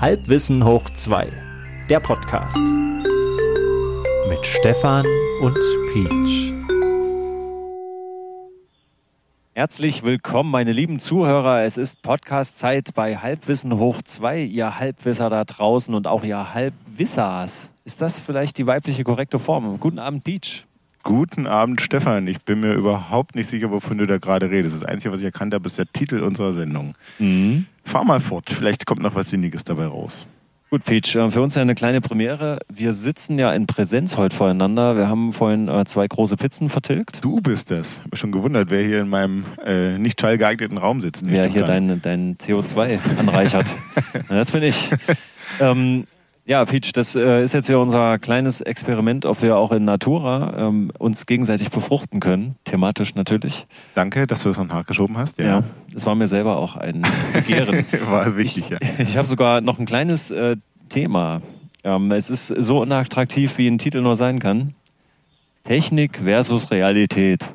Halbwissen hoch 2, der Podcast. Mit Stefan und Peach. Herzlich willkommen, meine lieben Zuhörer. Es ist Podcast-Zeit bei Halbwissen hoch 2, ihr Halbwisser da draußen und auch ihr Halbwissers. Ist das vielleicht die weibliche korrekte Form? Guten Abend, Peach. Guten Abend, Stefan. Ich bin mir überhaupt nicht sicher, wovon du da gerade redest. Das Einzige, was ich erkannt habe, ist der Titel unserer Sendung. Mhm. Fahr mal fort. Vielleicht kommt noch was Sinniges dabei raus. Gut, Peach, äh, für uns ja eine kleine Premiere. Wir sitzen ja in Präsenz heute voreinander. Wir haben vorhin äh, zwei große Pizzen vertilgt. Du bist das. Ich habe schon gewundert, wer hier in meinem äh, nicht schallgeeigneten Raum sitzt. Wer hier dein, dein CO2 anreichert. das bin ich. Ähm, ja, Peach, das äh, ist jetzt ja unser kleines Experiment, ob wir auch in Natura ähm, uns gegenseitig befruchten können, thematisch natürlich. Danke, dass du das noch nachgeschoben hast. Ja, ja das war mir selber auch ein Begehren. war wichtig, ja. Ich, ich habe sogar noch ein kleines äh, Thema. Ähm, es ist so unattraktiv, wie ein Titel nur sein kann. Technik versus Realität.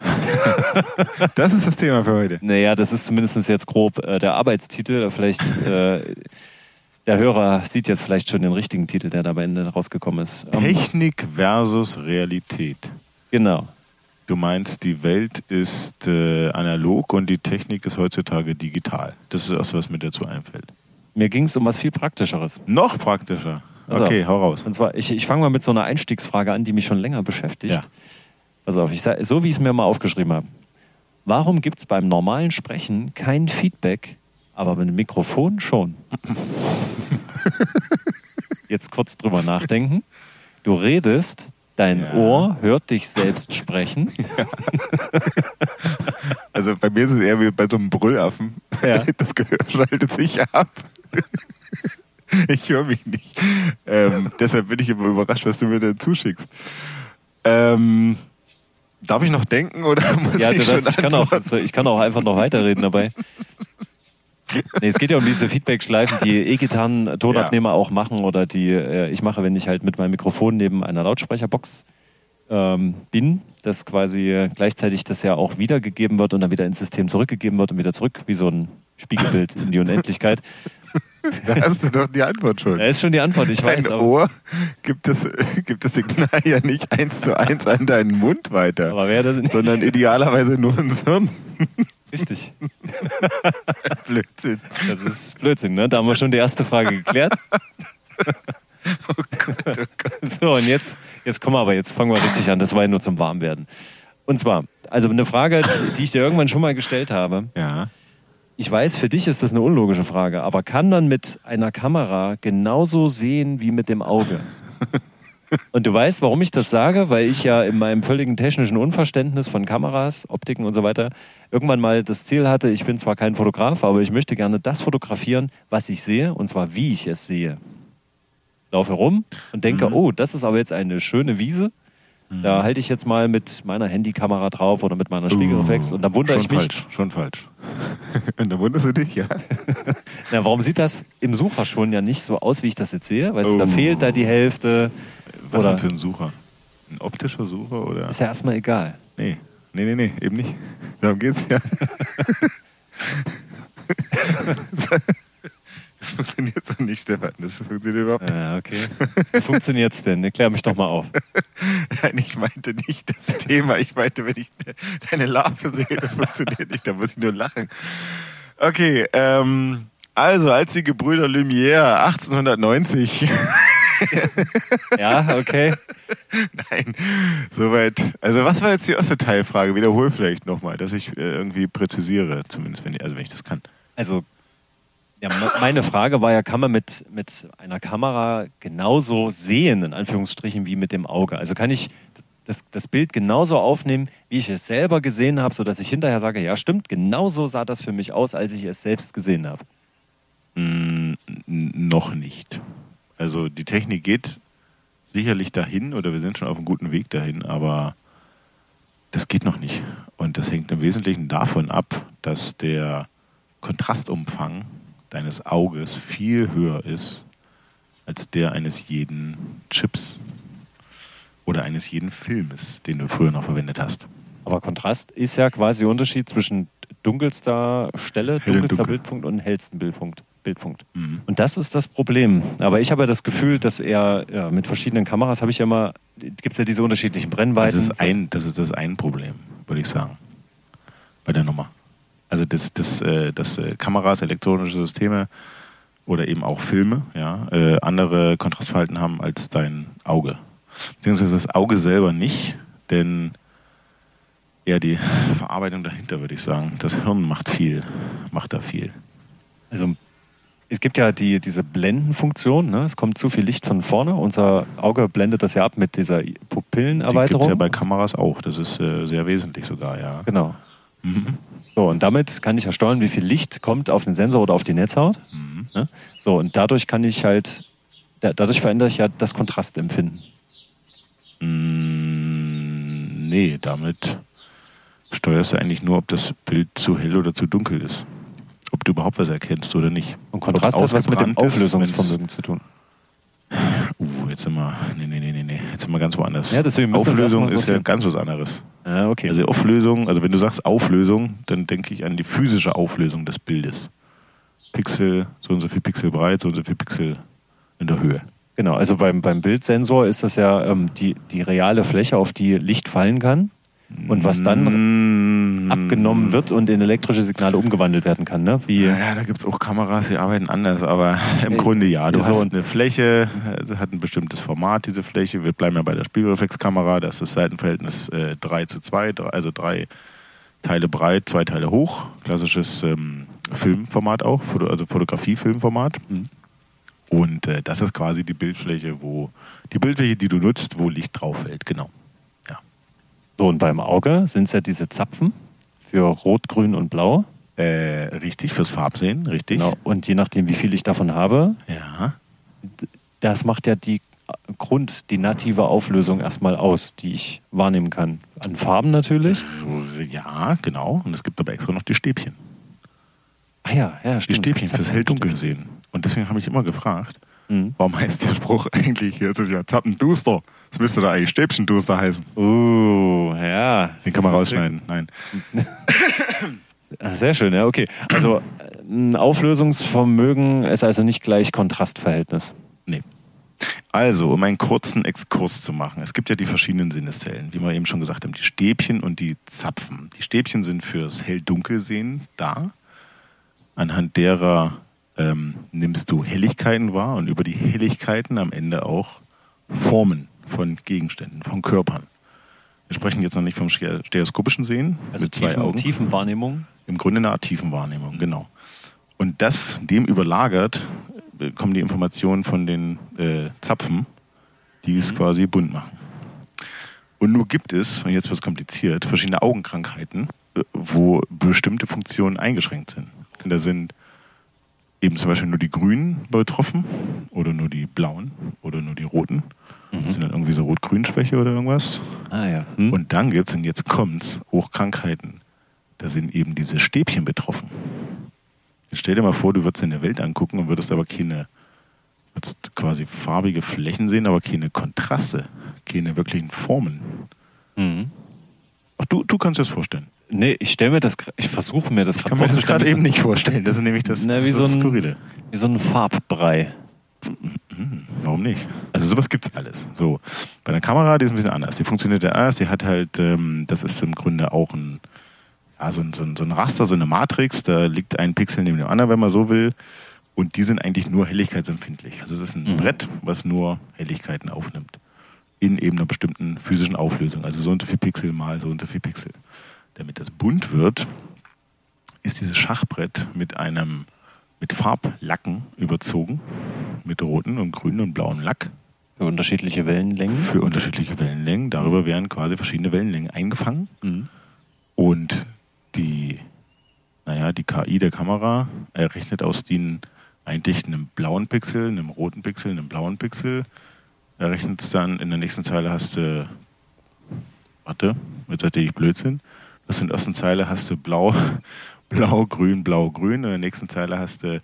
das ist das Thema für heute. Naja, das ist zumindest jetzt grob äh, der Arbeitstitel. Vielleicht äh, der Hörer sieht jetzt vielleicht schon den richtigen Titel, der da am Ende rausgekommen ist. Ähm, Technik versus Realität. Genau. Du meinst, die Welt ist äh, analog und die Technik ist heutzutage digital. Das ist das, was mir dazu einfällt. Mir ging es um was viel Praktischeres. Noch praktischer? Also, okay, hau raus. Und zwar, ich, ich fange mal mit so einer Einstiegsfrage an, die mich schon länger beschäftigt. Ja. Pass auf, ich sag, so wie ich es mir mal aufgeschrieben habe. Warum gibt es beim normalen Sprechen kein Feedback aber mit dem Mikrofon schon. Jetzt kurz drüber nachdenken. Du redest, dein ja. Ohr hört dich selbst sprechen. Ja. Also bei mir ist es eher wie bei so einem Brüllaffen. Ja. Das Gehör schaltet sich ab. Ich höre mich nicht. Ähm, deshalb bin ich immer überrascht, was du mir denn zuschickst. Ähm, darf ich noch denken oder muss ja, ich, das, ich, kann auch, ich kann auch einfach noch weiterreden dabei. Nee, es geht ja um diese Feedback-Schleifen, die E-Gitarren-Tonabnehmer ja. auch machen oder die äh, ich mache, wenn ich halt mit meinem Mikrofon neben einer Lautsprecherbox ähm, bin, dass quasi gleichzeitig das ja auch wiedergegeben wird und dann wieder ins System zurückgegeben wird und wieder zurück, wie so ein Spiegelbild in die Unendlichkeit. Da hast du doch die Antwort schon. Da ist schon die Antwort, ich weiß. Dein Ohr gibt das, gibt das Signal ja nicht eins zu eins an deinen Mund weiter, Aber wer das nicht? sondern idealerweise nur ins Hirn. Richtig. Blödsinn. Das ist Blödsinn, ne? Da haben wir schon die erste Frage geklärt. oh Gott, oh Gott. So, und jetzt, jetzt kommen wir aber, jetzt fangen wir richtig an. Das war ja nur zum Warmwerden. Und zwar, also eine Frage, die ich dir irgendwann schon mal gestellt habe. Ja. Ich weiß, für dich ist das eine unlogische Frage, aber kann man mit einer Kamera genauso sehen wie mit dem Auge? Und du weißt, warum ich das sage? Weil ich ja in meinem völligen technischen Unverständnis von Kameras, Optiken und so weiter irgendwann mal das Ziel hatte, ich bin zwar kein Fotograf, aber ich möchte gerne das fotografieren, was ich sehe und zwar wie ich es sehe. Laufe rum und denke, mhm. oh, das ist aber jetzt eine schöne Wiese. Da mhm. halte ich jetzt mal mit meiner Handykamera drauf oder mit meiner Spiegelreflex uh, und dann wundere ich mich. Falsch, schon falsch. und dann wunderst du dich, ja. Na, warum sieht das im Sucher schon ja nicht so aus, wie ich das jetzt sehe? Weißt oh. du, da fehlt da die Hälfte. Was oder? denn für ein Sucher? Ein optischer Sucher oder? Ist ja erstmal egal. Nee, nee, nee, nee, eben nicht. Darum geht's ja. Das funktioniert so nicht, Stefan. Das funktioniert überhaupt nicht. Ja, okay. Wie funktioniert's denn? Erklär mich doch mal auf. Nein, ich meinte nicht das Thema. Ich meinte, wenn ich deine Larve sehe, das funktioniert nicht. Da muss ich nur lachen. Okay, ähm, also als die Gebrüder Lumière 1890 ja, okay. Nein, soweit. Also was war jetzt die erste Teilfrage? Wiederhol vielleicht nochmal, dass ich äh, irgendwie präzisiere, zumindest wenn ich, also wenn ich das kann. Also ja, meine Frage war ja, kann man mit, mit einer Kamera genauso sehen, in Anführungsstrichen, wie mit dem Auge? Also kann ich das, das Bild genauso aufnehmen, wie ich es selber gesehen habe, sodass ich hinterher sage, ja stimmt, genauso sah das für mich aus, als ich es selbst gesehen habe? Mm, noch nicht. Also die Technik geht sicherlich dahin oder wir sind schon auf einem guten Weg dahin, aber das geht noch nicht. Und das hängt im Wesentlichen davon ab, dass der Kontrastumfang deines Auges viel höher ist als der eines jeden Chips oder eines jeden Filmes, den du früher noch verwendet hast. Aber Kontrast ist ja quasi der Unterschied zwischen dunkelster Stelle, dunkelster dunkel. Bildpunkt und hellsten Bildpunkt. Bildpunkt. Mhm. Und das ist das Problem. Aber ich habe ja das Gefühl, dass er ja, mit verschiedenen Kameras habe ich ja immer, gibt es ja diese unterschiedlichen Das Brennweiten. ist ein, das ist das ein Problem, würde ich sagen. Bei der Nummer. Also das, das, äh, das äh, Kameras, elektronische Systeme oder eben auch Filme, ja, äh, andere Kontrastverhalten haben als dein Auge. Beziehungsweise das Auge selber nicht, denn eher die Verarbeitung dahinter, würde ich sagen. Das Hirn macht viel, macht da viel. Also es gibt ja die, diese Blendenfunktion, ne? es kommt zu viel Licht von vorne, unser Auge blendet das ja ab mit dieser Pupillenerweiterung. es ja bei Kameras auch. Das ist äh, sehr wesentlich sogar, ja. genau. Mhm. So, und damit kann ich ja steuern, wie viel Licht kommt auf den Sensor oder auf die Netzhaut. Mhm. Ne? So, und dadurch kann ich halt, da, dadurch verändere ich ja das Kontrastempfinden. Mm, nee, damit steuerst du eigentlich nur, ob das Bild zu hell oder zu dunkel ist. Ob du überhaupt was erkennst oder nicht. Und Kontrast hat was mit dem ist, Auflösungsvermögen zu tun. Uh, jetzt sind wir, nee, nee, nee, nee, jetzt sind wir ganz woanders. Ja, deswegen müssen wir das Auflösung ist ja ganz was anderes. Ja, okay. Also Auflösung, also wenn du sagst Auflösung, dann denke ich an die physische Auflösung des Bildes. Pixel, so und so viel Pixel breit, so und so viel Pixel in der Höhe. Genau, also beim, beim Bildsensor ist das ja ähm, die, die reale Fläche, auf die Licht fallen kann und was dann Mm, abgenommen wird und in elektrische Signale umgewandelt werden kann. Ne? Wie, Ja, da gibt es auch Kameras, die arbeiten anders, aber im Grunde ja. Du so hast eine Fläche, sie hat ein bestimmtes Format, diese Fläche. Wir bleiben ja bei der Spiegelreflexkamera, da ist das Seitenverhältnis äh, 3 zu 2, drei- also drei Teile breit, zwei Teile hoch. Klassisches ähm, Filmformat auch, also Fotografie-Filmformat. Mhm. Und äh, das ist quasi die Bildfläche, wo die Bildfläche, die du nutzt, wo Licht drauf fällt, genau. so, und beim Auge sind es ja diese Zapfen für Rot, Grün und Blau. Äh, richtig, fürs Farbsehen, richtig. Genau. Und je nachdem, wie viel ich davon habe, Ja. das macht ja die Grund, die native Auflösung erstmal aus, die ich wahrnehmen kann. An Farben natürlich. Ja, genau. Und es gibt aber extra noch die Stäbchen. Ah ja, ja, Die stimmt. Stäbchen fürs Hell-Dunkel sehen. Und deswegen habe ich immer gefragt, Mhm. warum heißt der Spruch eigentlich, hier ist es ja Zappenduster. Das müsste da eigentlich Stäbchenduster heißen. Uh, ja. Den kann man rausschneiden. Nein. Sehr schön, ja, okay. Also ein Auflösungsvermögen ist also nicht gleich Kontrastverhältnis. Nee. Also, um einen kurzen Exkurs zu machen. Es gibt ja die verschiedenen Sinneszellen, wie wir eben schon gesagt haben. Die Stäbchen und die Zapfen. Die Stäbchen sind fürs Hell-Dunkel-Sehen da. Anhand derer ähm, nimmst du Helligkeiten wahr und über die Helligkeiten am Ende auch Formen von Gegenständen, von Körpern. Wir sprechen jetzt noch nicht vom ste- stereoskopischen Sehen Also mit zwei Tiefen, Augen. Tiefenwahrnehmung. Im Grunde eine Art Tiefenwahrnehmung, genau. Und das dem überlagert, äh, kommen die Informationen von den äh, Zapfen, die es quasi bunt machen. Und nur gibt es, und jetzt wird es kompliziert, verschiedene Augenkrankheiten, äh, wo bestimmte Funktionen eingeschränkt sind. Und da sind eben zum Beispiel nur die Grünen betroffen oder nur die Blauen oder nur die Roten. Sind dann irgendwie so Rot-Grün-Schwäche oder irgendwas. Ah ja. Hm? Und dann gibt es, und jetzt kommt's, auch Krankheiten. Da sind eben diese Stäbchen betroffen. Jetzt stell dir mal vor, du würdest in der Welt angucken und würdest aber keine, würdest quasi farbige Flächen sehen, aber keine Kontraste, keine wirklichen Formen. Mhm. Ach, du, du kannst dir das vorstellen. Nee, ich stelle mir das, ich versuche mir das Ich kann mir das gerade eben nicht vorstellen. Das ist nämlich das, Na, wie das, so ein- Skurrile. Wie so ein Farbbrei. Warum nicht? Also sowas gibt's alles. So bei einer Kamera, die ist ein bisschen anders. Die funktioniert ja erst. Die hat halt, ähm, das ist im Grunde auch ein, ja, so ein, so, ein, so ein Raster, so eine Matrix. Da liegt ein Pixel neben dem anderen, wenn man so will. Und die sind eigentlich nur helligkeitsempfindlich. Also es ist ein Mhm. Brett, was nur Helligkeiten aufnimmt. In eben einer bestimmten physischen Auflösung. Also so und so viel Pixel mal so und so viel Pixel. Damit das bunt wird, ist dieses Schachbrett mit einem mit Farblacken überzogen, mit roten und grünen und blauen Lack Für unterschiedliche Wellenlängen. für unterschiedliche Wellenlängen. Darüber werden quasi verschiedene Wellenlängen eingefangen Mhm. und die, naja, die KI der Kamera errechnet aus den eigentlich einem blauen Pixel, einem roten Pixel, einem blauen Pixel, errechnet es dann in der nächsten Zeile hast du, warte, jetzt erzähle ich Blödsinn, das in der ersten Zeile hast du blau, blau, grün, blau, grün, in der nächsten Zeile hast du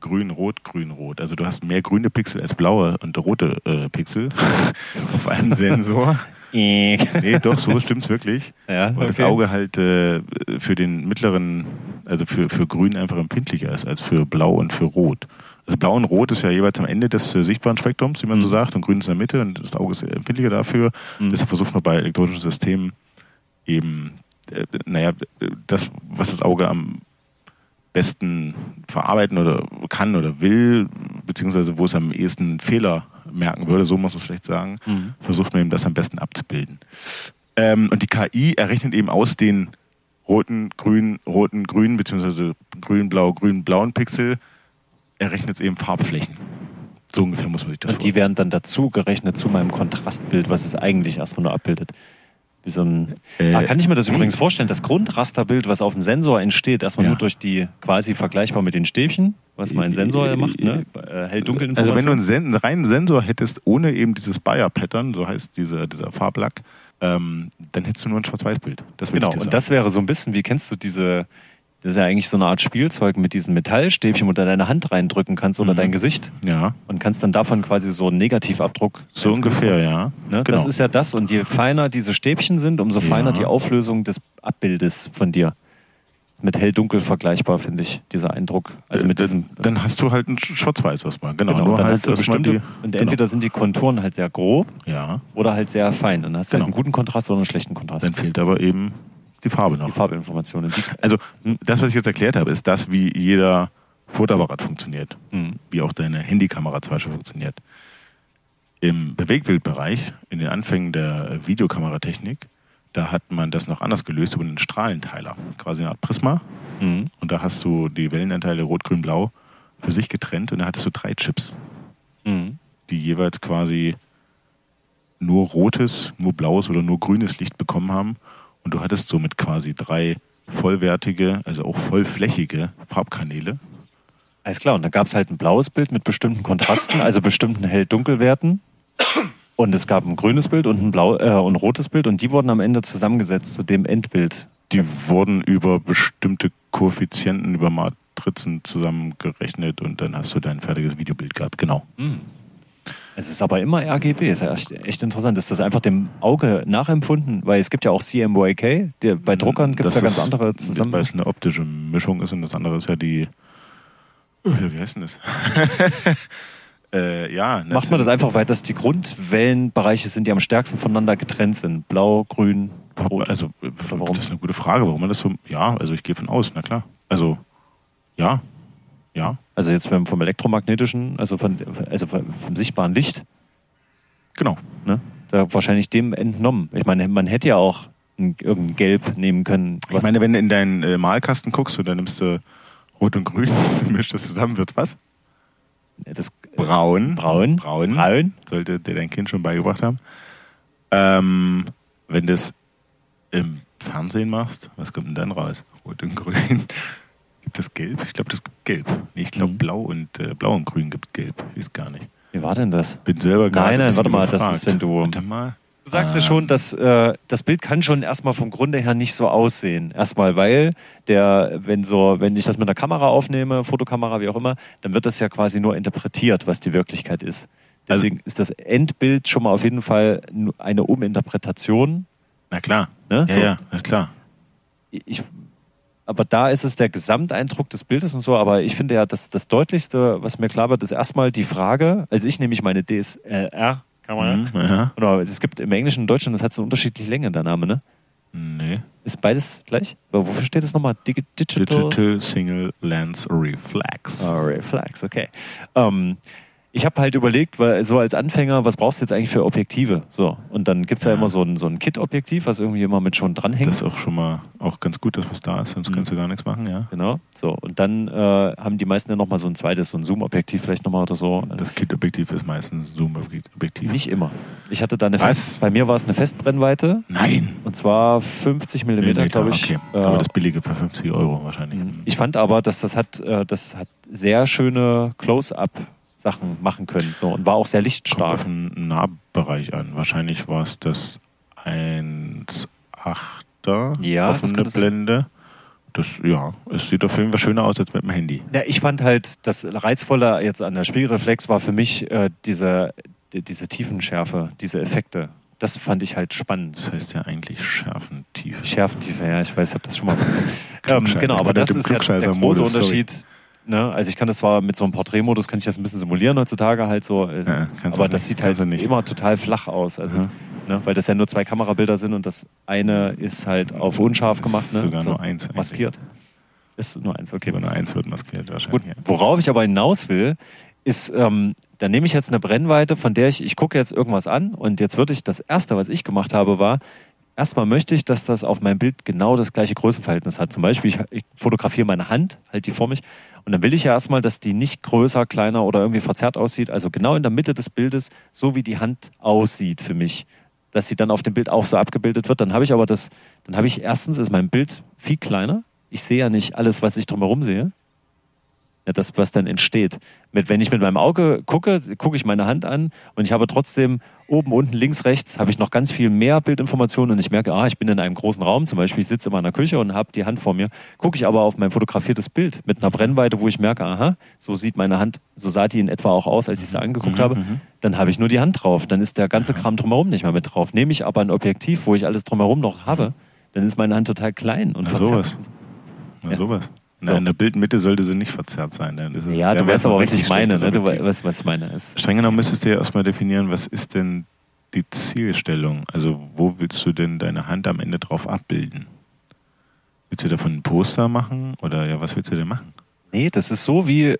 grün, rot, grün, rot. Also du hast mehr grüne Pixel als blaue und rote äh, Pixel auf einem Sensor. nee, doch, so stimmt's wirklich. Ja, Weil das okay. Auge halt äh, für den mittleren, also für, für grün einfach empfindlicher ist als für blau und für rot. Also blau und rot ist ja jeweils am Ende des äh, sichtbaren Spektrums, wie man so Mhm. sagt, und grün ist in der Mitte und das Auge ist empfindlicher dafür. Mhm. Deshalb versucht man bei elektronischen Systemen eben, äh, naja, das, was das Auge am besten verarbeiten oder kann oder will, beziehungsweise wo es am ehesten Fehler merken würde, so muss man es vielleicht sagen, Mhm. versucht man eben das am besten abzubilden. Ähm, und die KI errechnet eben aus den roten, grün, roten, grün, beziehungsweise grün, blau, grün, blauen Pixel, errechnet es eben Farbflächen. So ungefähr muss man sich das Und die werden dann dazu gerechnet zu meinem Kontrastbild, was es eigentlich erstmal nur abbildet. Wie so ein, Äh, ah, kann ich mir das übrigens vorstellen, das Grundrasterbild, was auf dem Sensor entsteht, erstmal Ja. nur durch die quasi vergleichbar mit den Stäbchen, was mein Sensor ja macht, ne? Äh, hell-dunkel Also wenn du einen, Sen einen reinen Sensor hättest, ohne eben dieses Bayer-Pattern, so heißt dieser, dieser Farblack, ähm, dann hättest du nur ein Schwarz-Weiß-Bild. Genau, und das wäre so ein bisschen, wie kennst du diese, das ist ja eigentlich so eine Art Spielzeug mit diesen Metallstäbchen, wo du deine Hand reindrücken kannst oder Mhm. dein Gesicht Ja, und kannst dann davon quasi so einen Negativabdruck. so ungefähr, ja. Ne? Genau. Das ist ja das. Und je feiner diese Stäbchen sind, umso feiner Ja. die Auflösung des Abbildes von dir. Ist Mit hell-dunkel vergleichbar, finde ich, dieser Eindruck. Also mit Äh, diesem. dann hast du halt ein Sch- Schwarz-Weiß erstmal. Genau, genau, nur dann halt hast du bestimmte. die- und genau. entweder sind die Konturen halt sehr grob Ja, oder halt sehr fein. Dann hast du Genau. halt einen guten Kontrast oder einen schlechten Kontrast. dann fehlt aber eben die Farbe noch. die Farbinformationen. Also das, was ich jetzt erklärt habe, ist das, wie jeder Fotoapparat funktioniert. Mhm. Wie auch deine Handykamera zum Beispiel funktioniert. Im Bewegtbildbereich, in den Anfängen der Videokameratechnik, da hat man das noch anders gelöst über einen Strahlenteiler. Quasi eine Art Prisma. Mhm. Und da hast du die Wellenanteile Rot, Grün, Blau für sich getrennt und da hattest du drei Chips, Mhm. die jeweils quasi nur rotes, nur blaues oder nur grünes Licht bekommen haben. Und du hattest somit quasi drei vollwertige, also auch vollflächige Farbkanäle. Alles klar, und dann gab es halt ein blaues Bild mit bestimmten Kontrasten, also bestimmten Hell-Dunkelwerten. Und es gab ein grünes Bild und ein blau äh, und ein rotes Bild und die wurden am Ende zusammengesetzt zu dem Endbild. Die wurden über bestimmte Koeffizienten, über Matrizen zusammengerechnet und dann hast du dein fertiges Videobild gehabt. Genau. Es ist aber immer RGB, ist ja echt, echt interessant. Ist das einfach dem Auge nachempfunden? Weil es gibt ja auch CMYK, der, bei Druckern gibt es ja ganz andere Weil zusammen. es eine optische Mischung ist und das andere ist ja die. Oh, ja, wie heißt denn das? äh, ja, Macht man das einfach, weil das die Grundwellenbereiche sind, die am stärksten voneinander getrennt sind. Blau, grün, rot. Also, äh, warum? das ist eine gute Frage, warum man das so. Ja, also ich gehe von aus, na klar. Also, ja. Ja, Also jetzt vom elektromagnetischen, also, von, also vom sichtbaren Licht, genau. ne? da wahrscheinlich dem entnommen. Ich meine, man hätte ja auch ein, irgendein Gelb nehmen können. Ich meine, wenn du in deinen äh, Malkasten guckst und dann nimmst du Rot und Grün, mischst das zusammen, wird's was? das, Braun. braun, Braun. braun. Sollte dir dein Kind schon beigebracht haben. Ähm, wenn du es im Fernsehen machst, was kommt denn dann raus? Rot und Grün. Gibt es Gelb? Ich glaube, das gibt Gelb. Nee, ich glaube, Mhm. Blau und äh, Blau und Grün gibt Gelb. Ist gar nicht. Wie war denn das? Bin selber gerade. Nein, nein, ein bisschen warte mal, das überfragt. ist, wenn du- Warte mal. Du sagst ja Ah. schon, dass äh, das Bild kann schon erstmal vom Grunde her nicht so aussehen. Erstmal, weil der, wenn so, wenn ich das mit einer Kamera aufnehme, Fotokamera, wie auch immer, dann wird das ja quasi nur interpretiert, was die Wirklichkeit ist. Also Deswegen ist das Endbild schon mal auf jeden Fall eine Uminterpretation. Na klar. Ne? Ja, So. ja, na klar. Ich, aber da ist es der Gesamteindruck des Bildes und so. Aber ich finde ja, das, das Deutlichste, was mir klar wird, ist erstmal die Frage, als ich nämlich meine DSLR-Kamera, Mhm, ja. oder es gibt im Englischen und Deutschen, das hat so eine unterschiedliche Länge, der Name, ne? Nee. Ist beides gleich? Aber wofür steht das nochmal? Digi Digital? Digital Single Lens Reflex. Ah, Reflex, okay. Ähm, ich habe halt überlegt, weil so als Anfänger, was brauchst du jetzt eigentlich für Objektive? So. Und dann gibt's ja, Ja. immer so ein, so ein Kit-Objektiv, was irgendwie immer mit schon dranhängt. Das ist auch schon mal auch ganz gut, dass was da ist, sonst Mhm. kannst du gar nichts machen, ja. Genau. So. Und dann äh, haben die meisten ja nochmal so ein zweites, so ein Zoom-Objektiv vielleicht nochmal oder so. Das Kit-Objektiv ist meistens Zoom-Objektiv. Nicht immer. Ich hatte da eine? Fest, bei mir war es eine Festbrennweite Nein! und zwar 50 Millimeter, glaube ich. Okay. Äh, Aber das billige für 50 Euro wahrscheinlich. Ich fand aber, dass das hat, äh, das hat sehr schöne Close-up-Sachen machen können so, und war auch sehr Kommt lichtstark. auf den Nahbereich an. Wahrscheinlich war es das 1,8er Ja, das offene. Blende das, ja, es sieht auf jeden Fall schöner aus als mit dem Handy. Ja, ich fand halt, das Reizvolle jetzt an der Spiegelreflex war für mich äh, diese, die, diese Tiefenschärfe, diese Effekte. Das fand ich halt spannend. Das heißt ja eigentlich Schärfentiefe. Schärfentiefe, ja, ich weiß, ich habe das schon mal. ähm, genau, aber das dem ist ja der große. Unterschied. Ne? Also ich kann das zwar mit so einem Porträtmodus, kann ich das ein bisschen simulieren heutzutage halt so, äh, Ja, aber das sieht halt immer total flach aus. Also, Mhm. ne? Weil das ja nur zwei Kamerabilder sind und das eine ist halt auf unscharf gemacht, Ist ne? sogar so nur eins eigentlich. maskiert. Ist nur eins, okay. Aber nur eins wird maskiert Gut, wahrscheinlich. ja. worauf ich aber hinaus will, ist, ähm, da nehme ich jetzt eine Brennweite, von der ich, ich gucke jetzt irgendwas an und jetzt würde ich, das erste, was ich gemacht habe, war, erstmal möchte ich, dass das auf meinem Bild genau das gleiche Größenverhältnis hat. Zum Beispiel, ich, ich fotografiere meine Hand, halt die vor mich und dann will ich ja erstmal, dass die nicht größer, kleiner oder irgendwie verzerrt aussieht, also genau in der Mitte des Bildes, so wie die Hand aussieht für mich. Dass sie dann auf dem Bild auch so abgebildet wird. Dann habe ich aber das, dann habe ich erstens ist mein Bild viel kleiner. Ich sehe ja nicht alles, was ich drumherum sehe. Ja, das, was dann entsteht. Mit, wenn ich mit meinem Auge gucke, gucke ich meine Hand an und ich habe trotzdem oben, unten, links, rechts, habe ich noch ganz viel mehr Bildinformationen und ich merke, ah, ich bin in einem großen Raum, zum Beispiel, ich sitze in meiner Küche und habe die Hand vor mir. Gucke ich aber auf mein fotografiertes Bild mit einer Brennweite, wo ich merke, aha, so sieht meine Hand, so sah die in etwa auch aus, als ich sie angeguckt habe, dann habe ich nur die Hand drauf. Dann ist der ganze Kram drumherum nicht mehr mit drauf. Nehme ich aber ein Objektiv, wo ich alles drumherum noch habe, dann ist meine Hand total klein und Na, verzerrt. sowas. Na, Ja. sowas. So. Na, in der Bildmitte sollte sie nicht verzerrt sein. Ist es, Ja, du weißt aber, was ich meine. Ne? Du weißt, was ich meine. Es- Streng genommen müsstest du ja erstmal definieren, was ist denn die Zielstellung? Also wo willst du denn deine Hand am Ende drauf abbilden? Willst du davon ein Poster machen oder ja, was willst du denn machen? Nee, das ist so wie,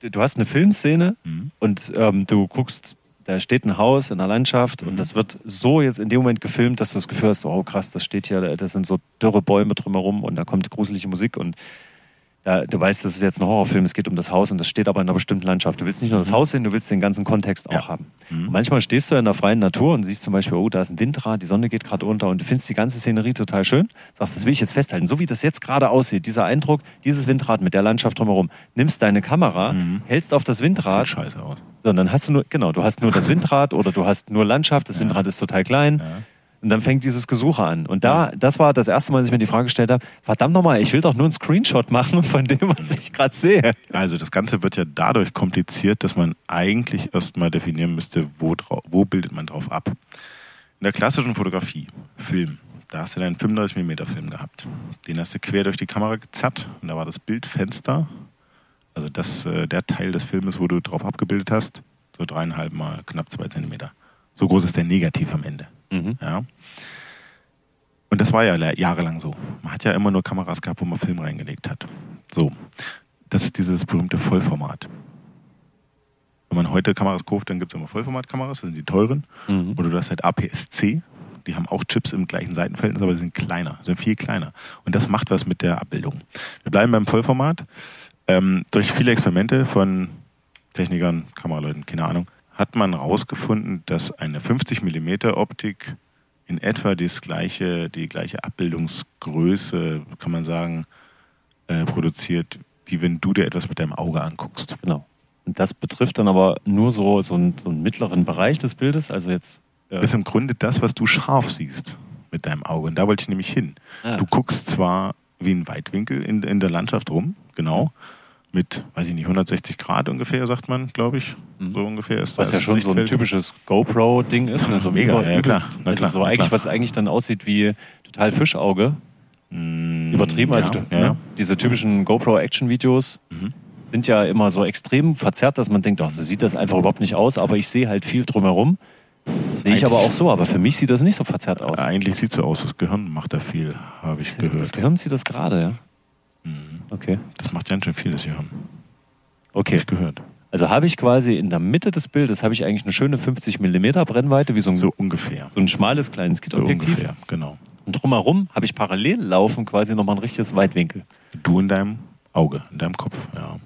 du hast eine Filmszene Mhm. und ähm, du guckst, da steht ein Haus in der Landschaft Mhm. und das wird so jetzt in dem Moment gefilmt, dass du das Gefühl hast, oh krass, das steht hier, das sind so dürre Bäume drumherum und da kommt gruselige Musik und da, du weißt, das ist jetzt ein Horrorfilm, es geht um das Haus und das steht aber in einer bestimmten Landschaft. Du willst nicht nur das Haus sehen, du willst den ganzen Kontext auch Mhm. Ja. haben. Mhm. Manchmal stehst du in der freien Natur und siehst zum Beispiel, oh, da ist ein Windrad, die Sonne geht gerade unter und du findest die ganze Szenerie total schön. Sagst, das will ich jetzt festhalten. So wie das jetzt gerade aussieht, dieser Eindruck, dieses Windrad mit der Landschaft drumherum. Nimmst deine Kamera, Mhm. hältst auf das Sieht Windrad, scheiße aus. sondern hast du nur, genau, du hast nur das Windrad oder du hast nur Landschaft, das Windrad ist total klein. Ja. Und dann fängt dieses Gesuche an. Und da, das war das erste Mal, dass ich mir die Frage gestellt habe, verdammt nochmal, ich will doch nur einen Screenshot machen von dem, was ich gerade sehe. Also das Ganze wird ja dadurch kompliziert, dass man eigentlich erstmal definieren müsste, wo, wo bildet man drauf ab. In der klassischen Fotografie, Film, da hast du deinen 35mm Film gehabt. Den hast du quer durch die Kamera gezerrt und da war das Bildfenster, also das, äh, der Teil des Filmes, wo du drauf abgebildet hast, so dreieinhalb mal knapp zwei Zentimeter. So groß ist der Negativ am Ende. Mhm. Ja. Und das war ja jahrelang so. Man hat ja immer nur Kameras gehabt, wo man Film reingelegt hat. So. Das ist dieses berühmte Vollformat. Wenn man heute Kameras kauft, dann gibt es immer Vollformatkameras, das sind die teuren. Mhm. Oder du hast halt APS-C. Die haben auch Chips im gleichen Seitenverhältnis, aber die sind kleiner, sind viel kleiner. Und das macht was mit der Abbildung. Wir bleiben beim Vollformat. Ähm, durch viele Experimente von Technikern, Kameraleuten, keine Ahnung, hat man herausgefunden, dass eine 50 mm Optik in etwa das gleiche, die gleiche Abbildungsgröße, kann man sagen, äh, produziert, wie wenn du dir etwas mit deinem Auge anguckst. Genau. Und das betrifft dann aber nur so, so, einen, so einen mittleren Bereich des Bildes, also jetzt. äh, Das ist im Grunde das, was du scharf siehst mit deinem Auge. Und da wollte ich nämlich hin. Ah. Du guckst zwar wie ein Weitwinkel in, in der Landschaft rum, genau, mit, weiß ich nicht, 160 Grad ungefähr, sagt man, glaube ich. So ungefähr ist Mhm. was das ja schon so ein typisches GoPro-Ding ist. Ne? So Mega, ja, klar. Na also klar, so eigentlich, klar. was eigentlich dann aussieht wie total Fischauge. Übertrieben. Also ja, du, ja. Ne? diese typischen GoPro-Action-Videos Mhm. sind ja immer so extrem verzerrt, dass man denkt, ach, so sieht das einfach überhaupt nicht aus, aber ich sehe halt viel drumherum. Sehe ich aber auch so, aber für mich sieht das nicht so verzerrt aus. Eigentlich sieht so aus, das Gehirn macht da viel, habe ich Das gehört. Gehirn sieht das gerade, ja. Mhm. Okay. Das macht ganz schön viel, das Gehirn. Okay. ich gehört. Also habe ich quasi in der Mitte des Bildes habe ich eigentlich eine schöne 50 mm Brennweite, wie so ein, so, So ungefähr. ein schmales kleines So Kit-Objektiv. ungefähr, genau. Und drumherum habe ich parallel laufen quasi nochmal ein richtiges Weitwinkel. Du in deinem Auge, in deinem Kopf, ja.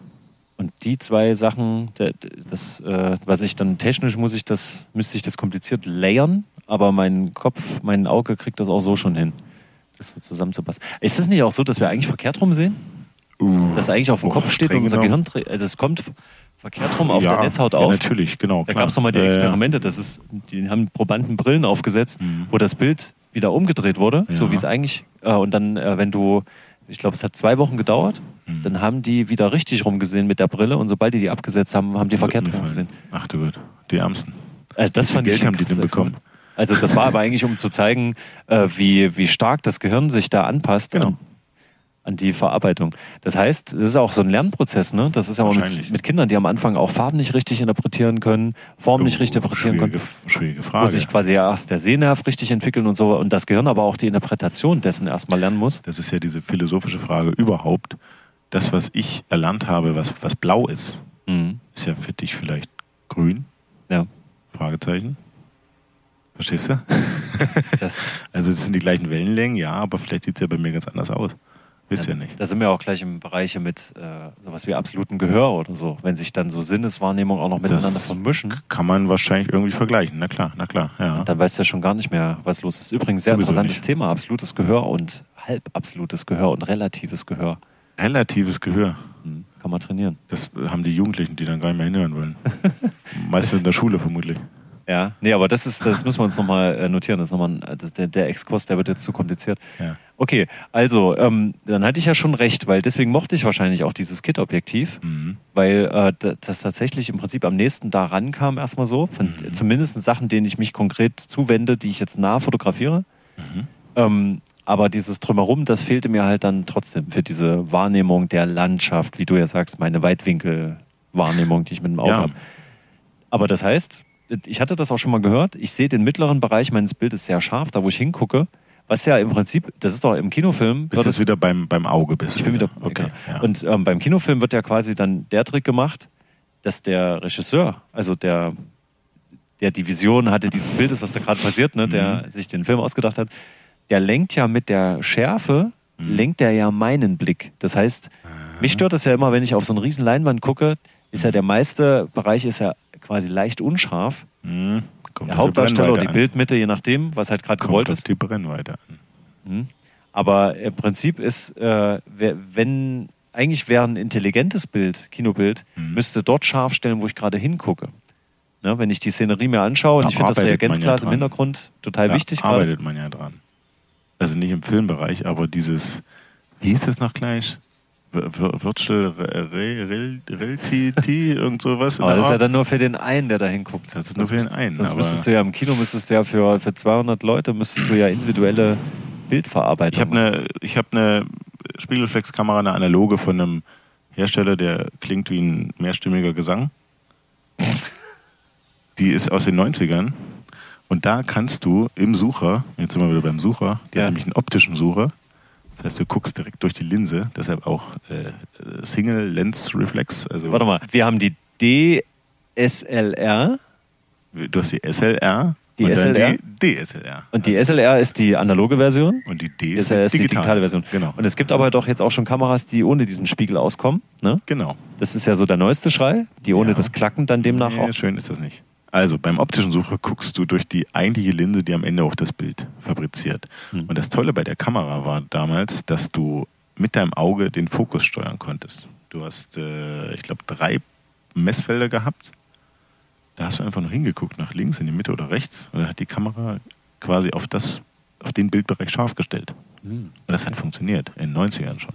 Und die zwei Sachen, da- das, äh, was ich dann technisch muss ich das, müsste ich das kompliziert layern, aber mein Kopf, mein Auge kriegt das auch so schon hin, das so zusammenzupassen. Ist es nicht auch so, dass wir eigentlich verkehrt rum sehen? Dass eigentlich auf dem Oh, Kopf steht und unser genommen. Gehirn, dreht- also es kommt verkehrt rum auf ja, der Netzhaut Ja, auf. natürlich, genau. Da gab es nochmal die Ja, ja. Experimente, das ist, die haben Probanden Brillen aufgesetzt, Mhm. wo das Bild wieder umgedreht wurde, Ja. so wie es eigentlich. Äh, und dann, äh, wenn du, ich glaube, es hat zwei Wochen gedauert, Mhm. dann haben die wieder richtig rumgesehen mit der Brille und sobald die die abgesetzt haben, haben die verkehrt rumgesehen. Ach du Gott, die Ärmsten. Also das Wie fand ich Geld haben die denn bekommen? Also das war aber eigentlich, um zu zeigen, äh, wie, wie stark das Gehirn sich da anpasst Genau. an, an die Verarbeitung. Das heißt, das ist auch so ein Lernprozess, ne? Das ist ja auch mit, mit Kindern, die am Anfang auch Farben nicht richtig interpretieren können, Form nicht richtig interpretieren Oh, schwierige, können. schwierige Wo Frage. sich quasi erst der Sehnerv richtig entwickeln und so und das Gehirn aber auch die Interpretation dessen erstmal lernen muss. Das ist ja diese philosophische Frage überhaupt. Das, was ich erlernt habe, was, was blau ist, Mhm. ist ja für dich vielleicht grün? Ja. Fragezeichen. Verstehst du? Das, Also das sind die gleichen Wellenlängen, ja, aber vielleicht sieht es ja bei mir ganz anders aus. Wisst ihr nicht. Da sind wir auch gleich im Bereich mit äh, sowas wie absoluten Gehör oder so, wenn sich dann so Sinneswahrnehmungen auch noch miteinander Das vermischen. Kann man wahrscheinlich irgendwie vergleichen. Na klar, na klar, ja. Dann weißt du ja schon gar nicht mehr, was los ist. Übrigens sehr Sowieso interessantes nicht. Thema, absolutes Gehör und halb absolutes Gehör und relatives Gehör. Relatives Gehör. Hm, Kann man trainieren. Das haben die Jugendlichen, die dann gar nicht mehr hinhören wollen. Meistens in der Schule vermutlich. Ja, nee, aber das ist, das müssen wir uns nochmal äh, notieren. Das ist nochmal ein, das, der, der Exkurs, der wird jetzt zu kompliziert. Ja. Okay, also, ähm, dann hatte ich ja schon recht, weil deswegen mochte ich wahrscheinlich auch dieses Kit-Objektiv, Mhm. weil äh, da- das tatsächlich im Prinzip am nächsten da rankam, erstmal so, von Mhm. zumindest Sachen, denen ich mich konkret zuwende, die ich jetzt nah fotografiere. Mhm. Ähm, aber dieses Drumherum, das fehlte mir halt dann trotzdem für diese Wahrnehmung der Landschaft, wie du ja sagst, meine Weitwinkelwahrnehmung, die ich mit dem Auge Ja. habe. Aber das heißt, ich hatte das auch schon mal gehört, ich sehe den mittleren Bereich meines Bildes sehr scharf, da wo ich hingucke, was ja im Prinzip, das ist doch im Kinofilm, Bist du wieder beim, beim Auge? Bist ich bin wieder. Okay. Ja. Ja. Und ähm, beim Kinofilm wird ja quasi dann der Trick gemacht, dass der Regisseur, also der, der die Vision hatte dieses Bildes, was da gerade passiert, ne, der Mhm. sich den Film ausgedacht hat, der lenkt ja mit der Schärfe, Mhm. lenkt er ja meinen Blick. Das heißt, mich stört das ja immer, wenn ich auf so eine riesen Leinwand gucke, ist ja der meiste Bereich ist ja quasi leicht unscharf. Mhm. Kommt Der Hauptdarsteller oder die an. Bildmitte, je nachdem, was halt gerade gewollt ist. die Brennweite an. Mhm. Aber im Prinzip ist, äh, wenn eigentlich wäre ein intelligentes Bild, Kinobild, Mhm. müsste dort scharf stellen, wo ich gerade hingucke. Ne, wenn ich die Szenerie mir anschaue und Da ich finde das Reagenzglas ja im. Hintergrund total Da wichtig gerade. arbeitet man ja dran. Also nicht im Filmbereich, aber dieses, wie hieß es noch gleich? Virtual Re- Re- Re- Reality, irgend sowas. Aber das ist ja dann nur für den einen, der da hinguckt. Das ist nur für den einen, Sonst müsstest du ja im Kino, müsstest du ja für, für 200 Leute, müsstest du ja individuelle Bildverarbeitung Ich habe eine, habe eine Spiegelreflexkamera, eine analoge von einem Hersteller, der klingt wie ein mehrstimmiger Gesang. Die ist aus den 90ern. Und da kannst du im Sucher, jetzt sind wir wieder beim Sucher, die Ja. hat nämlich einen optischen Sucher. Das heißt, du guckst direkt durch die Linse, deshalb auch äh, Single Lens Reflex. Also Warte mal, wir haben die DSLR du hast die SLR Die und SLR? die DSLR. und die SLR ist die analoge Version. Und die D DSLR ist die digitale Version. Genau. Und es gibt aber doch jetzt auch schon Kameras, die ohne diesen Spiegel auskommen. Ne? Genau. Das ist ja so der neueste Schrei, die ohne Ja. das Klacken dann demnach nee, auch. schön ist das nicht. Also beim optischen Sucher guckst du durch die eigentliche Linse, die am Ende auch das Bild fabriziert. Hm. Und das Tolle bei der Kamera war damals, dass du mit deinem Auge den Fokus steuern konntest. Du hast, äh, ich glaube, drei Messfelder gehabt. Da hast du einfach nur hingeguckt, nach links, in die Mitte oder rechts. Und dann hat die Kamera quasi auf das, auf den Bildbereich scharf gestellt. Hm, Und das hat funktioniert, in den 90ern schon.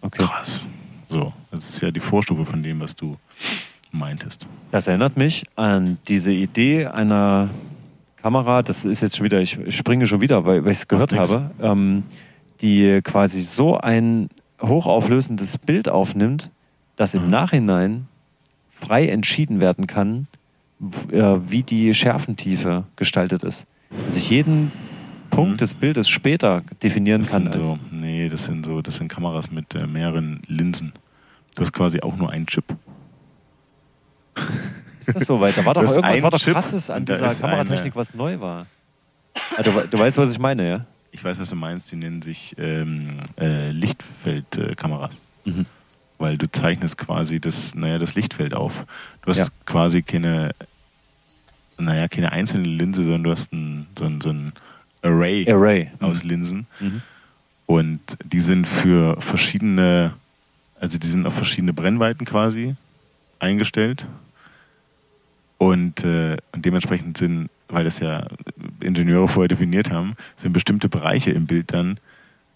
Okay. Krass. So, das ist ja die Vorstufe von dem, was du meintest. Das erinnert mich an diese Idee einer Kamera, das ist jetzt schon wieder, ich springe schon wieder, weil, weil ich es gehört habe, ähm, die quasi so ein hochauflösendes Bild aufnimmt, dass im Mhm. Nachhinein frei entschieden werden kann, äh, wie die Schärfentiefe gestaltet ist. Dass ich jeden Punkt Mhm. des Bildes später definieren Das kann. sind so, nee, das sind so, das sind Kameras mit äh, mehreren Linsen. Du hast quasi auch nur einen Chip. Ist das so weit? Da war doch Das irgendwas war doch Chip krasses an dieser Kameratechnik, eine- was neu war. Ah, du, we- du weißt, was ich meine, ja? Ich weiß, was du meinst. Die nennen sich ähm, äh, Lichtfeldkameras. Mhm. Weil du zeichnest quasi das, naja, das Lichtfeld auf. Du hast Ja. quasi keine, naja, keine einzelne Linse, sondern du hast ein, so, ein, so ein Array Array. aus Linsen. Mhm. Und die sind für verschiedene, also die sind auf verschiedene Brennweiten quasi eingestellt. Und, äh, und dementsprechend sind weil das ja Ingenieure vorher definiert haben, sind bestimmte Bereiche im Bild dann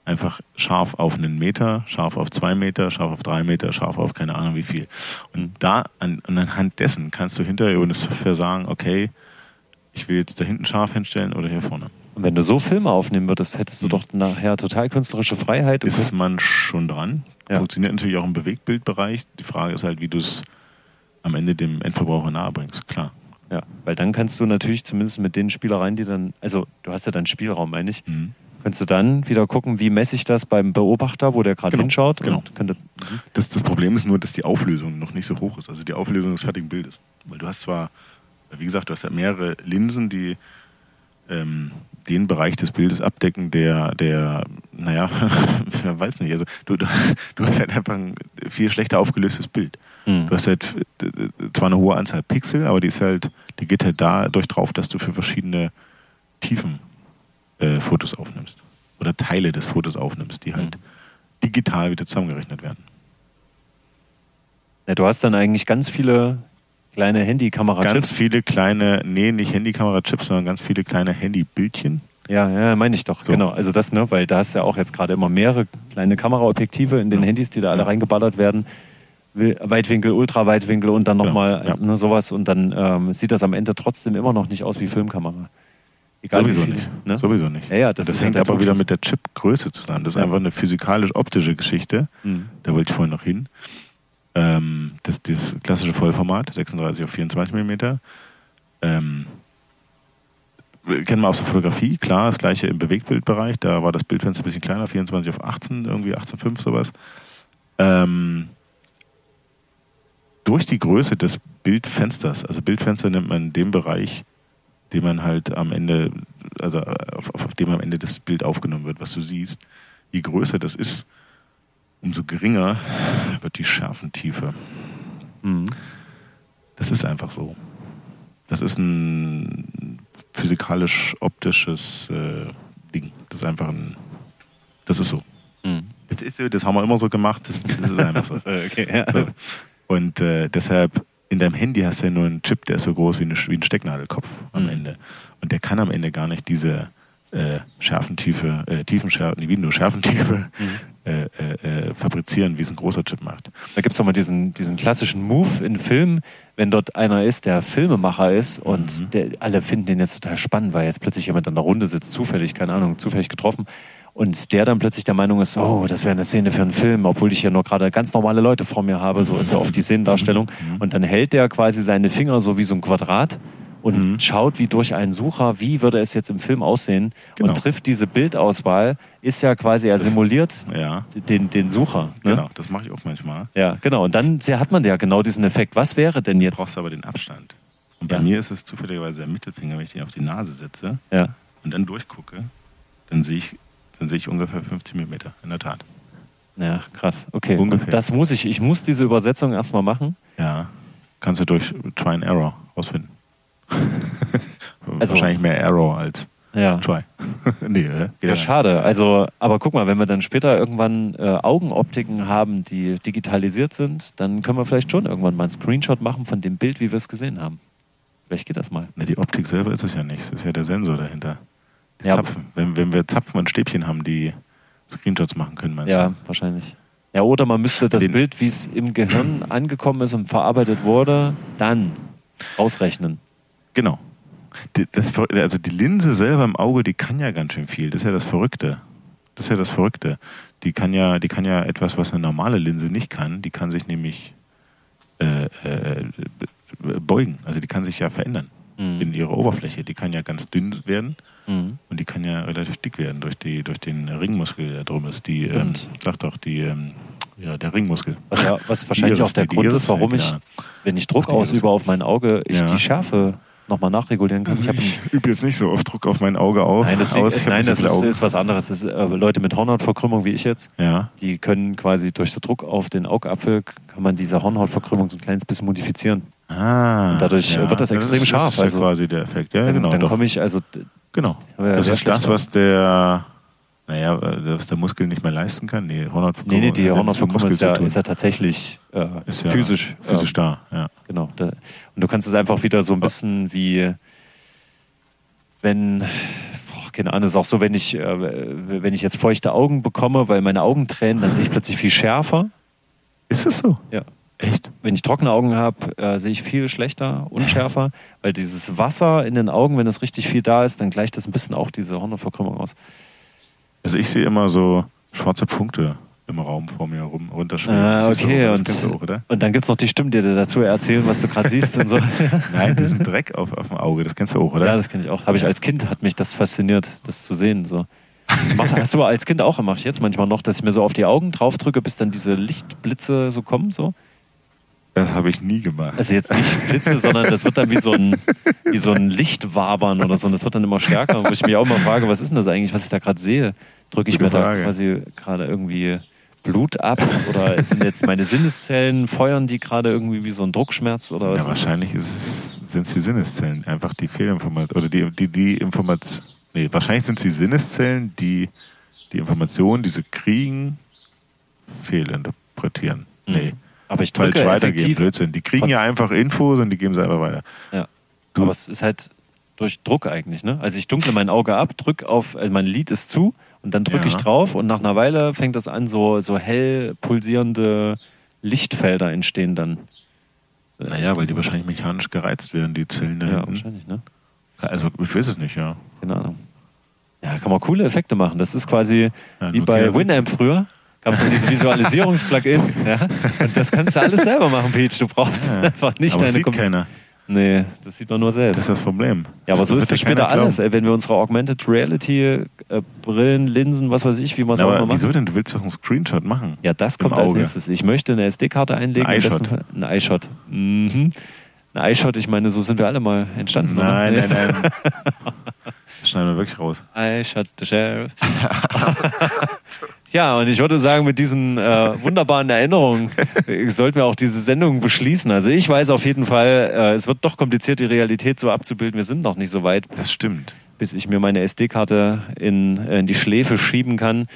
einfach scharf auf einen Meter, scharf auf zwei Meter, scharf auf drei Meter, scharf auf keine Ahnung wie viel. Und da an, anhand dessen kannst du hinterher über Software sagen, okay, ich will jetzt da hinten scharf hinstellen oder hier vorne. Und wenn du so Filme aufnehmen würdest, hättest du Mhm. doch nachher total künstlerische Freiheit. und Ist man schon dran. Ja. Funktioniert natürlich auch im Bewegtbildbereich. Die Frage ist halt, wie du es am Ende dem Endverbraucher nahebringst. Klar. Ja, weil dann kannst du natürlich zumindest mit den Spielereien, die dann, also du hast ja dann Spielraum, meine ich, Mhm. kannst du dann wieder gucken, wie messe ich das beim Beobachter, wo der gerade Genau, hinschaut. genau. Und könnte, Das, das Problem ist nur, dass die Auflösung noch nicht so hoch ist. Also die Auflösung des fertigen Bildes. Weil du hast zwar, wie gesagt, du hast ja mehrere Linsen, die ähm, den Bereich des Bildes abdecken, der, der, naja, weiß nicht, also du, du, du hast halt einfach ein viel schlechter aufgelöstes Bild. Mhm. Du hast halt zwar eine hohe Anzahl Pixel, aber die ist halt, die geht halt dadurch drauf, dass du für verschiedene Tiefen äh, Fotos aufnimmst. Oder Teile des Fotos aufnimmst, die halt digital wieder zusammengerechnet werden. ja, du hast dann eigentlich ganz viele kleine Ganz Handykamera-Chips. viele kleine, nee, nicht Handykamera-Chips, sondern ganz viele kleine Handybildchen. Ja, ja, meine ich doch. So. Genau. Also das, ne, weil da hast du ja auch jetzt gerade immer mehrere kleine Kameraobjektive in den Ja. Handys, die da alle Ja. reingeballert werden. Weitwinkel, Ultraweitwinkel und dann nochmal Genau, ja. ne, sowas und dann ähm, sieht das am Ende trotzdem immer noch nicht aus wie Filmkamera. Egal Sowieso wie viele, nicht. Ne? Sowieso nicht. Ja, ja, das das hängt halt aber wieder mit der Chipgröße zusammen. Das ist Ja. einfach eine physikalisch-optische Geschichte. Mhm. Da wollte ich vorhin noch hin. Ähm, das, das klassische Vollformat, 36 auf 24 mm. Ähm, kennen wir aus der Fotografie, klar, das gleiche im Bewegtbildbereich. Da war das Bildfenster ein bisschen kleiner, 24 auf 18, irgendwie 18,5 sowas. Ähm, durch die Größe des Bildfensters, also Bildfenster nimmt man den Bereich, den man halt am Ende, also auf, auf, auf dem am Ende das Bild aufgenommen wird, was du siehst. Je größer das ist, umso geringer wird die Schärfentiefe. Mhm. Das ist einfach so. Das ist ein physikalisch-optisches äh, Ding. Das ist einfach ein. Das ist so. Mhm. Das, ist, das haben wir immer so gemacht. Das, das ist einfach so. Okay, ja. so. Und äh, deshalb, in deinem Handy hast du ja nur einen Chip, der ist so groß wie, eine, wie ein Stecknadelkopf am Mhm. Ende. Und der kann am Ende gar nicht diese äh, Schärfentiefe, äh, Tiefenschärfe, wie nur Schärfentiefe Mhm. äh, äh, äh, fabrizieren, wie es ein großer Chip macht. Da gibt es mal diesen, diesen klassischen Move in Filmen, wenn dort einer ist, der Filmemacher ist und Mhm. der, alle finden den jetzt total spannend, weil jetzt plötzlich jemand an der Runde sitzt, zufällig, keine Ahnung, zufällig getroffen. Und der dann plötzlich der Meinung ist, oh, das wäre eine Szene für einen Film, obwohl ich hier nur gerade ganz normale Leute vor mir habe. So ist ja oft die Szenendarstellung. Mhm. Und dann hält der quasi seine Finger so wie so ein Quadrat und Mhm. schaut wie durch einen Sucher, wie würde es jetzt im Film aussehen Genau. und trifft diese Bildauswahl, ist ja quasi, er simuliert Ja, den, den Sucher. Ne? genau. Das mache ich auch manchmal. Ja, genau. Und dann hat man ja genau diesen Effekt. Was wäre denn Du jetzt? brauchst aber den Abstand. Und bei Ja. mir ist es zufälligerweise der Mittelfinger, wenn ich den auf die Nase setze Ja. und dann durchgucke, dann sehe ich, dann sehe ich ungefähr 50 mm, in der Tat. Ja, krass. Okay. Ungefähr. Das muss ich, ich muss diese Übersetzung erstmal machen. Ja, kannst du durch Try and Error rausfinden. Also- Wahrscheinlich mehr Error als Ja. Try. nee, äh, geht Ja, schade. Also, aber guck mal, wenn wir dann später irgendwann äh, Augenoptiken haben, die digitalisiert sind, dann können wir vielleicht schon irgendwann mal einen Screenshot machen von dem Bild, wie wir es gesehen haben. Vielleicht geht das mal. Ne, die Optik selber ist es ja nicht. Es ist ja der Sensor dahinter. Die Ja. Zapfen. Wenn, wenn wir Zapfen und Stäbchen haben, die Screenshots machen können, meinst Ja, du? wahrscheinlich. Ja, oder man müsste das Den- Bild, wie es im Gehirn angekommen ist und verarbeitet wurde, dann ausrechnen. Genau. Die, das, also die Linse selber im Auge, die kann ja ganz schön viel. Das ist ja das Verrückte. Das ist ja das Verrückte. Die kann ja, die kann ja etwas, was eine normale Linse nicht kann. Die kann sich nämlich äh, äh, beugen. Also die kann sich ja verändern Mhm. in ihrer Oberfläche. Die kann ja ganz dünn werden Mhm. und die kann ja relativ dick werden durch die durch den Ringmuskel, der drum ist. Die, ähm, sag doch, die ähm, ja der Ringmuskel. Was, ja, was wahrscheinlich Iris, auch der Grund Iris, ist, warum ja, ich, klar. wenn ich Druck ausübe auf mein Auge, ich Ja. die Schärfe nochmal nachregulieren kann. Also ich ich übe jetzt nicht so oft Druck auf mein Auge auf. nein, das, aus. Nein, das ist, ist was anderes. Das ist, äh, Leute mit Hornhautverkrümmung wie ich jetzt, Ja. die können quasi durch den Druck auf den Augapfel, kann man diese Hornhautverkrümmung so ein kleines bisschen modifizieren. Ah, Und dadurch wird das extrem ist, scharf, Das ist ja also- quasi der Effekt. Ja, Dann, genau. dann komme ich, also genau. das ist das, was der, naja, was der Muskel nicht mehr leisten kann. Nee, Hornhautverkrümmung. nee, nee, die hat ja nichts mit Hornhautverkrümmung ist ja, ist ja tatsächlich äh, Ist ja physisch. Physisch äh, da, ja. Genau. Da, und du kannst es einfach wieder so ein bisschen wie, wenn, boah, keine Ahnung, ist auch so, wenn ich, äh, wenn ich jetzt feuchte Augen bekomme, weil meine Augen tränen, dann sehe ich plötzlich viel schärfer. Ist es so? Ja. Echt? Wenn ich trockene Augen habe, äh, sehe ich viel schlechter, unschärfer, weil dieses Wasser in den Augen, wenn das richtig viel da ist, dann gleicht das ein bisschen auch diese Hornhautverkrümmung aus. Also ich sehe immer so schwarze Punkte im Raum vor mir rum runterschwimmen. Ah, okay, so, und, auch, und dann gibt es noch die Stimmen, die dir dazu erzählen, was du gerade siehst und so. Nein, diesen Dreck auf, auf dem Auge, das kennst du auch, oder? Ja, das kenne ich auch. Habe ich als Kind, hat mich das fasziniert, das zu sehen. So. Machst, hast du als Kind auch, ich jetzt manchmal noch, dass ich mir so auf die Augen drauf drücke, bis dann diese Lichtblitze so kommen. So. Das habe ich nie gemacht. Also jetzt nicht Blitze, sondern das wird dann wie so ein, wie so ein Lichtwabern oder so. Und das wird dann immer stärker. Wo ich mich auch mal frage, was ist denn das eigentlich, was ich da gerade sehe? Drücke ich Gute mir da Frage. quasi gerade irgendwie Blut ab? Oder sind jetzt meine Sinneszellen, feuern die gerade irgendwie wie so ein Druckschmerz? Oder was ja, wahrscheinlich sind es die Sinneszellen, einfach die Fehlinformation oder die, die, die Information. Nee, wahrscheinlich sind es die Sinneszellen, die die Informationen, die sie kriegen, fehlinterpretieren. Nee. Aber ich Falsch drücke weitergeben, Mhm. effektiv. Blödsinn. Die kriegen ja einfach Infos und die geben sie einfach weiter. Ja. Du- Aber es ist halt durch Druck eigentlich, ne? Also ich dunkle mein Auge ab, drück auf, also mein Lid ist zu und dann drücke Ja. ich drauf und nach einer Weile fängt das an, so, so hell pulsierende Lichtfelder entstehen dann. Naja, weil die wahrscheinlich mechanisch gereizt werden, die Zellen da Ja, hinten. wahrscheinlich, ne? Also ich weiß es nicht, ja. Keine Ahnung. Ja, kann man coole Effekte machen. Das ist quasi Ja, wie bei. Winamp früher. Gab es dann diese Visualisierungs-Plugins. ja? Und das kannst du alles selber machen, Peach. Du brauchst Ja. einfach nicht Aber deine sieht Kom- keiner. Nee, das sieht man nur selbst. Das ist das Problem. Ja, aber so wird ist das später alles. Ey, wenn wir unsere Augmented Reality äh, Brillen, Linsen, was weiß ich, wie man es auch immer aber wieso macht. denn? Du willst doch einen Screenshot machen. Ja, das kommt als nächstes. Ich möchte eine SD-Karte einlegen. Ein iShot. Ein iShot. Mhm. Ein iShot, ich meine, so sind wir alle mal entstanden. Nein, oder? nein, nein. Das schneiden wir wirklich raus. iShot the Sheriff. ja, und ich würde sagen, mit diesen äh, wunderbaren Erinnerungen äh, sollten wir auch diese Sendung beschließen. Also ich weiß auf jeden Fall, äh, es wird doch kompliziert, die Realität so abzubilden. Wir sind noch nicht so weit. Das stimmt. bis ich mir meine SD-Karte in, äh, in die Schläfe schieben kann,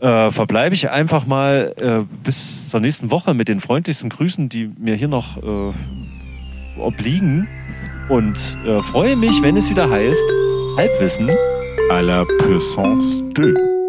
äh, verbleibe ich einfach mal äh, bis zur nächsten Woche mit den freundlichsten Grüßen, die mir hier noch äh, obliegen. Und äh, freue mich, wenn es wieder heißt, Halbwissen. À la puissance 2.